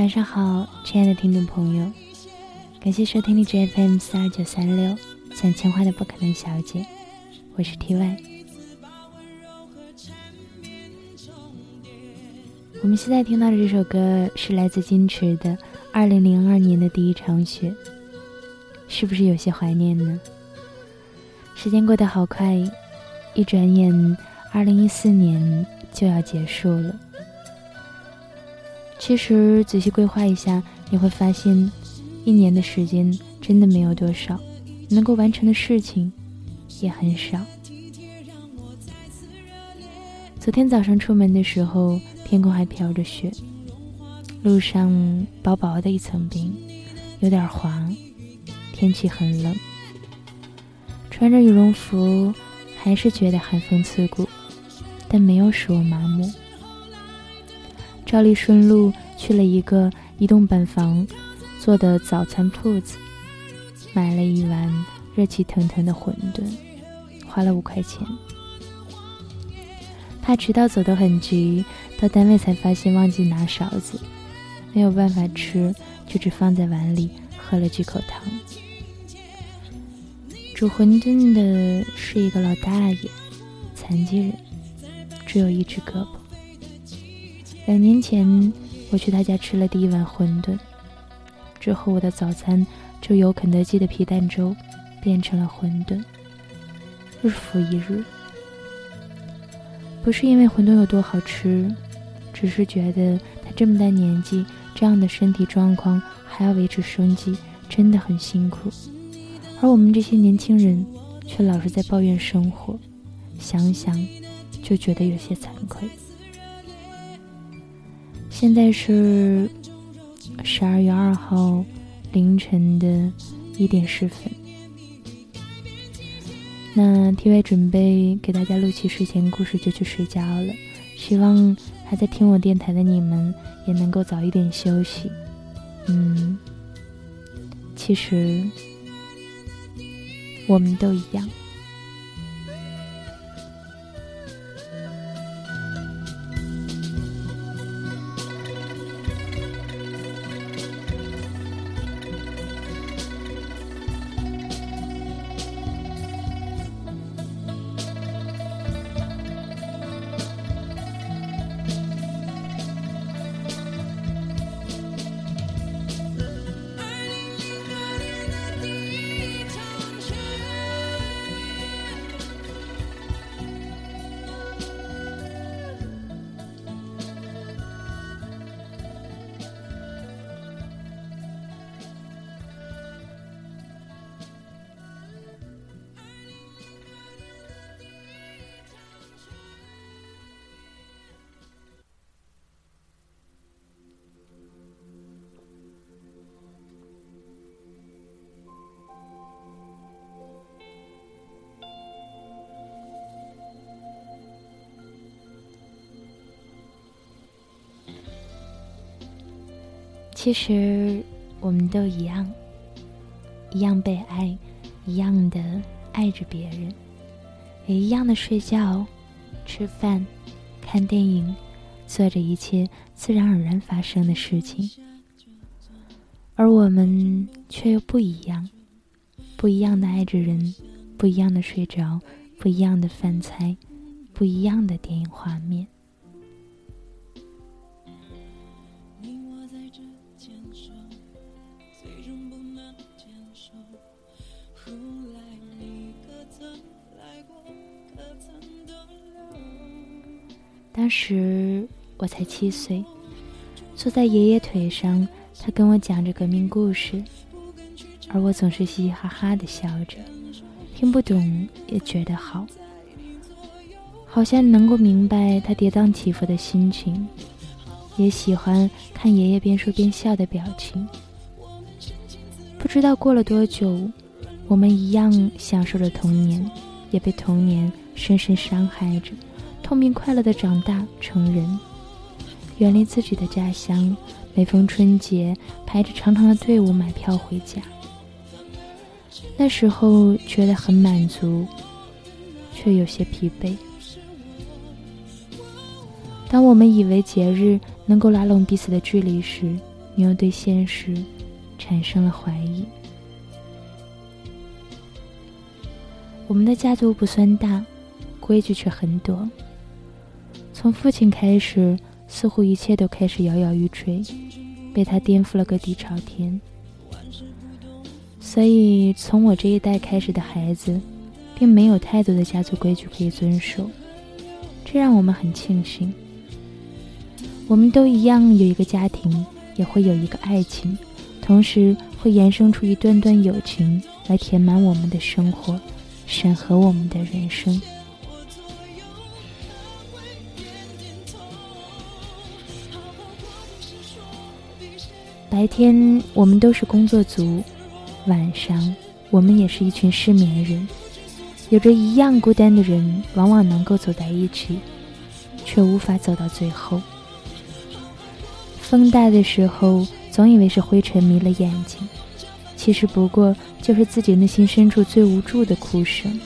晚上好，亲爱的听众朋友，感谢收听荔枝 FM 四二九三六，讲情话的不可能小姐，我是 TY。我们现在听到的这首歌是来自金池的《二零零二年的第一场雪》，是不是有些怀念呢？时间过得好快，一转眼，二零一四年就要结束了。其实仔细规划一下，你会发现，一年的时间真的没有多少，能够完成的事情也很少。昨天早上出门的时候，天空还飘着雪，路上薄薄的一层冰，有点滑，天气很冷。穿着羽绒服，还是觉得寒风刺骨，但没有使我麻木。照例顺路去了一个移动板房做的早餐铺子，买了一碗热气腾腾的馄饨，花了五块钱。怕迟到走得很急，到单位才发现忘记拿勺子，没有办法吃，就只放在碗里喝了几口汤。煮馄饨的是一个老大爷，残疾人，只有一只胳膊。两年前，我去他家吃了第一碗馄饨，之后我的早餐就由肯德基的皮蛋粥变成了馄饨，日复一日。不是因为馄饨有多好吃，只是觉得他这么大年纪，这样的身体状况还要维持生计，真的很辛苦。而我们这些年轻人却老是在抱怨生活，想想就觉得有些惭愧。现在是十二月二号凌晨的一点十分。那 T Y 准备给大家录起睡前故事，就去睡觉了。希望还在听我电台的你们也能够早一点休息。嗯，其实我们都一样。其实我们都一样，一样被爱，一样的爱着别人，也一样的睡觉，吃饭、看电影，做着一切自然而然发生的事情。而我们却又不一样，不一样的爱着人，不一样的睡着，不一样的饭菜，不一样的电影画面。当时我才七岁，坐在爷爷腿上，他跟我讲着革命故事，而我总是嘻嘻哈哈的笑着，听不懂也觉得好，好像能够明白他跌宕起伏的心情，也喜欢看爷爷边说边笑的表情。不知道过了多久，我们一样享受着童年，也被童年深深伤害着。痛并快乐的长大成人，远离自己的家乡，每逢春节排着长长的队伍买票回家。那时候觉得很满足，却有些疲惫。当我们以为节日能够拉拢彼此的距离时，你又对现实产生了怀疑。我们的家族不算大，规矩却很多。从父亲开始，似乎一切都开始摇摇欲坠，被他颠覆了个底朝天。所以，从我这一代开始的孩子，并没有太多的家族规矩可以遵守，这让我们很庆幸。我们都一样有一个家庭，也会有一个爱情，同时会延伸出一段段友情，来填满我们的生活，审核我们的人生。白天我们都是工作族，晚上我们也是一群失眠人。有着一样孤单的人，往往能够走在一起，却无法走到最后。风大的时候，总以为是灰尘迷了眼睛，其实不过就是自己内心深处最无助的哭声。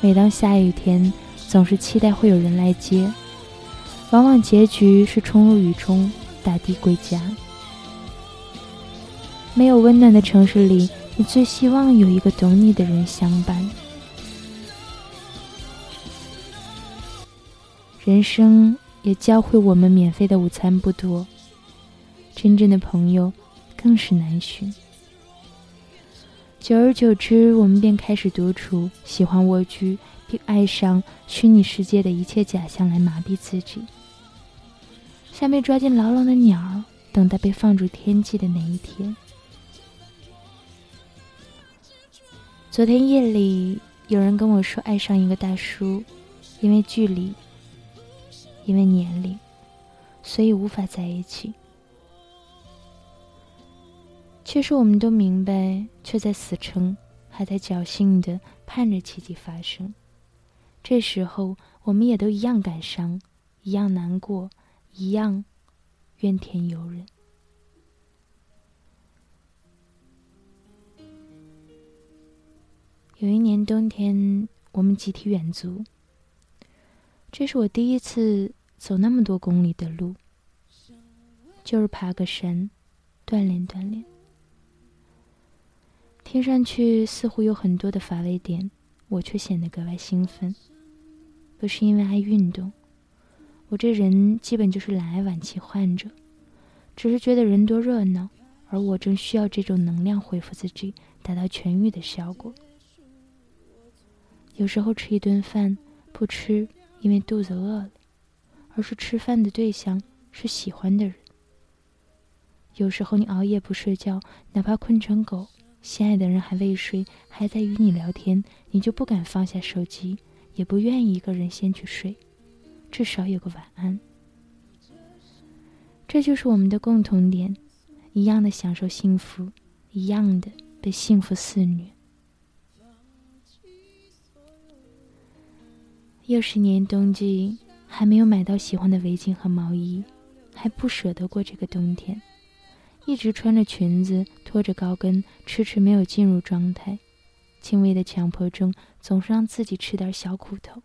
每当下雨天，总是期待会有人来接，往往结局是冲入雨中，打的归家。没有温暖的城市里，你最希望有一个懂你的人相伴。人生也教会我们，免费的午餐不多，真正的朋友更是难寻。久而久之，我们便开始独处，喜欢蜗居，并爱上虚拟世界的一切假象来麻痹自己，像被抓进牢笼的鸟，等待被放逐天际的那一天。昨天夜里，有人跟我说爱上一个大叔，因为距离，因为年龄，所以无法在一起。其实我们都明白，却在死撑，还在侥幸的盼着奇迹发生。这时候，我们也都一样感伤，一样难过，一样怨天尤人。有一年冬天，我们集体远足。这是我第一次走那么多公里的路，就是爬个山，锻炼锻炼。听上去似乎有很多的乏味点，我却显得格外兴奋。不是因为爱运动，我这人基本就是懒癌晚期患者，只是觉得人多热闹，而我正需要这种能量恢复自己，达到痊愈的效果。有时候吃一顿饭不吃，因为肚子饿了，而是吃饭的对象是喜欢的人。有时候你熬夜不睡觉，哪怕困成狗，心爱的人还未睡，还在与你聊天，你就不敢放下手机，也不愿意一个人先去睡，至少有个晚安。这就是我们的共同点，一样的享受幸福，一样的被幸福肆虐。又是年冬季，还没有买到喜欢的围巾和毛衣，还不舍得过这个冬天，一直穿着裙子，拖着高跟，迟迟没有进入状态。轻微的强迫症总是让自己吃点小苦头。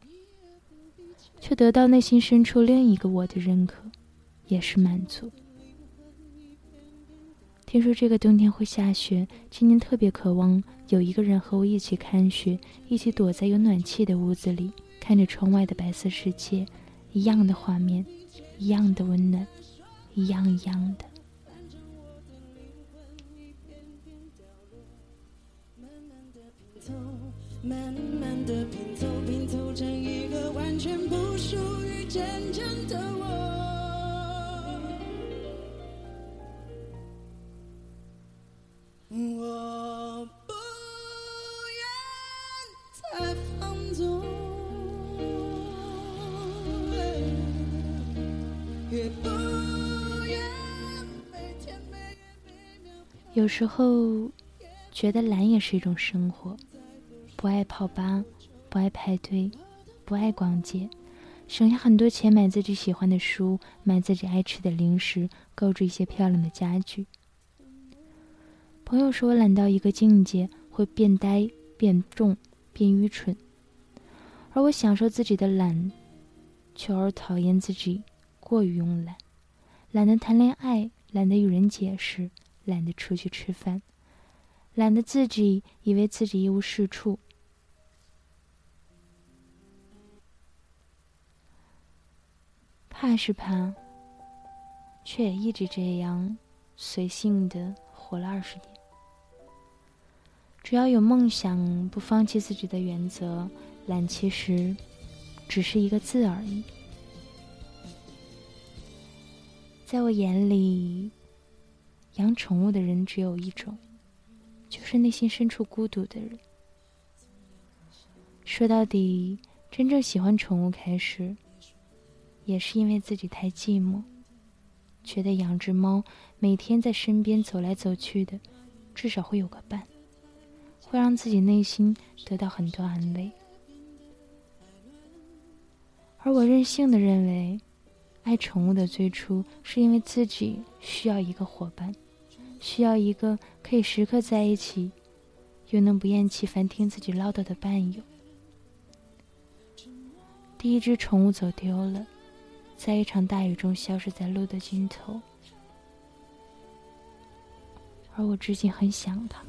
却得到内心深处另一个我的认可，也是满足。听说这个冬天会下雪，今年特别渴望有一个人和我一起看雪，一起躲在有暖气的屋子里，看着窗外的白色世界，一样的画面，一样的温暖，一样一样的。慢慢的拼凑，拼凑成一个完全不属于真正的我。我不愿再放纵，也不愿每天每夜每秒。有时候觉得懒也是一种生活，不爱泡吧，不爱排队，不爱逛街，省下很多钱买自己喜欢的书，买自己爱吃的零食，购置一些漂亮的家具。朋友说我懒到一个境界，会变呆、变重、变愚蠢，而我享受自己的懒，却而讨厌自己过于慵懒，懒得谈恋爱，懒得与人解释，懒得出去吃饭，懒得自己以为自己一无是处，怕是怕，却也一直这样随性的活了二十年。只要有梦想，不放弃自己的原则，懒其实只是一个字而已。在我眼里，养宠物的人只有一种，就是内心深处孤独的人。说到底，真正喜欢宠物开始，也是因为自己太寂寞，觉得养只猫每天在身边走来走去的，至少会有个伴。会让自己内心得到很多安慰，而我任性的认为，爱宠物的最初是因为自己需要一个伙伴，需要一个可以时刻在一起，又能不厌其烦听自己唠叨的伴友。第一只宠物走丢了，在一场大雨中消失在路的尽头，而我至今很想它。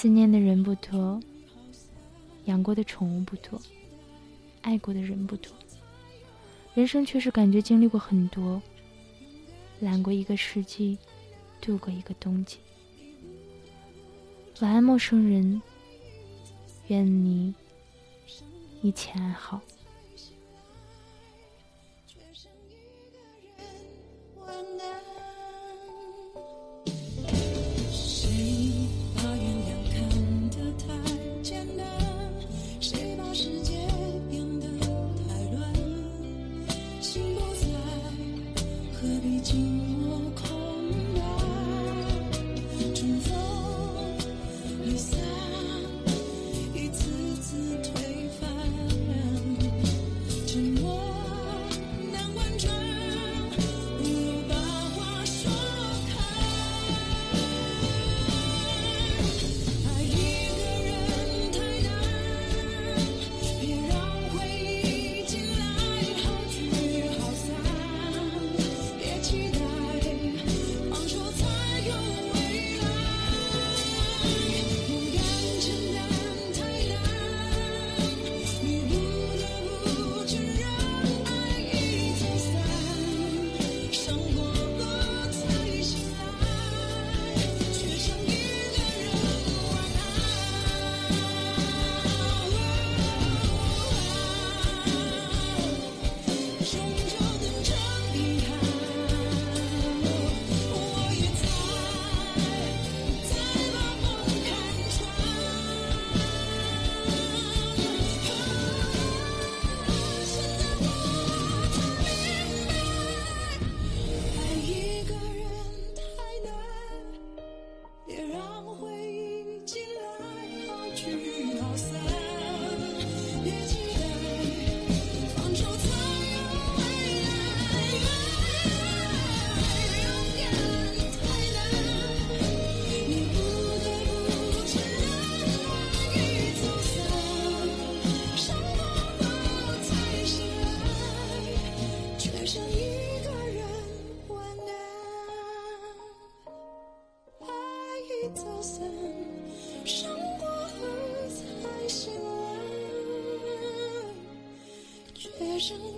思念的人不多，养过的宠物不多，爱过的人不多，人生却是感觉经历过很多，懒过一个世纪，度过一个冬季。晚安，陌生人。愿你一切安好。散，伤过后才醒来，却让你。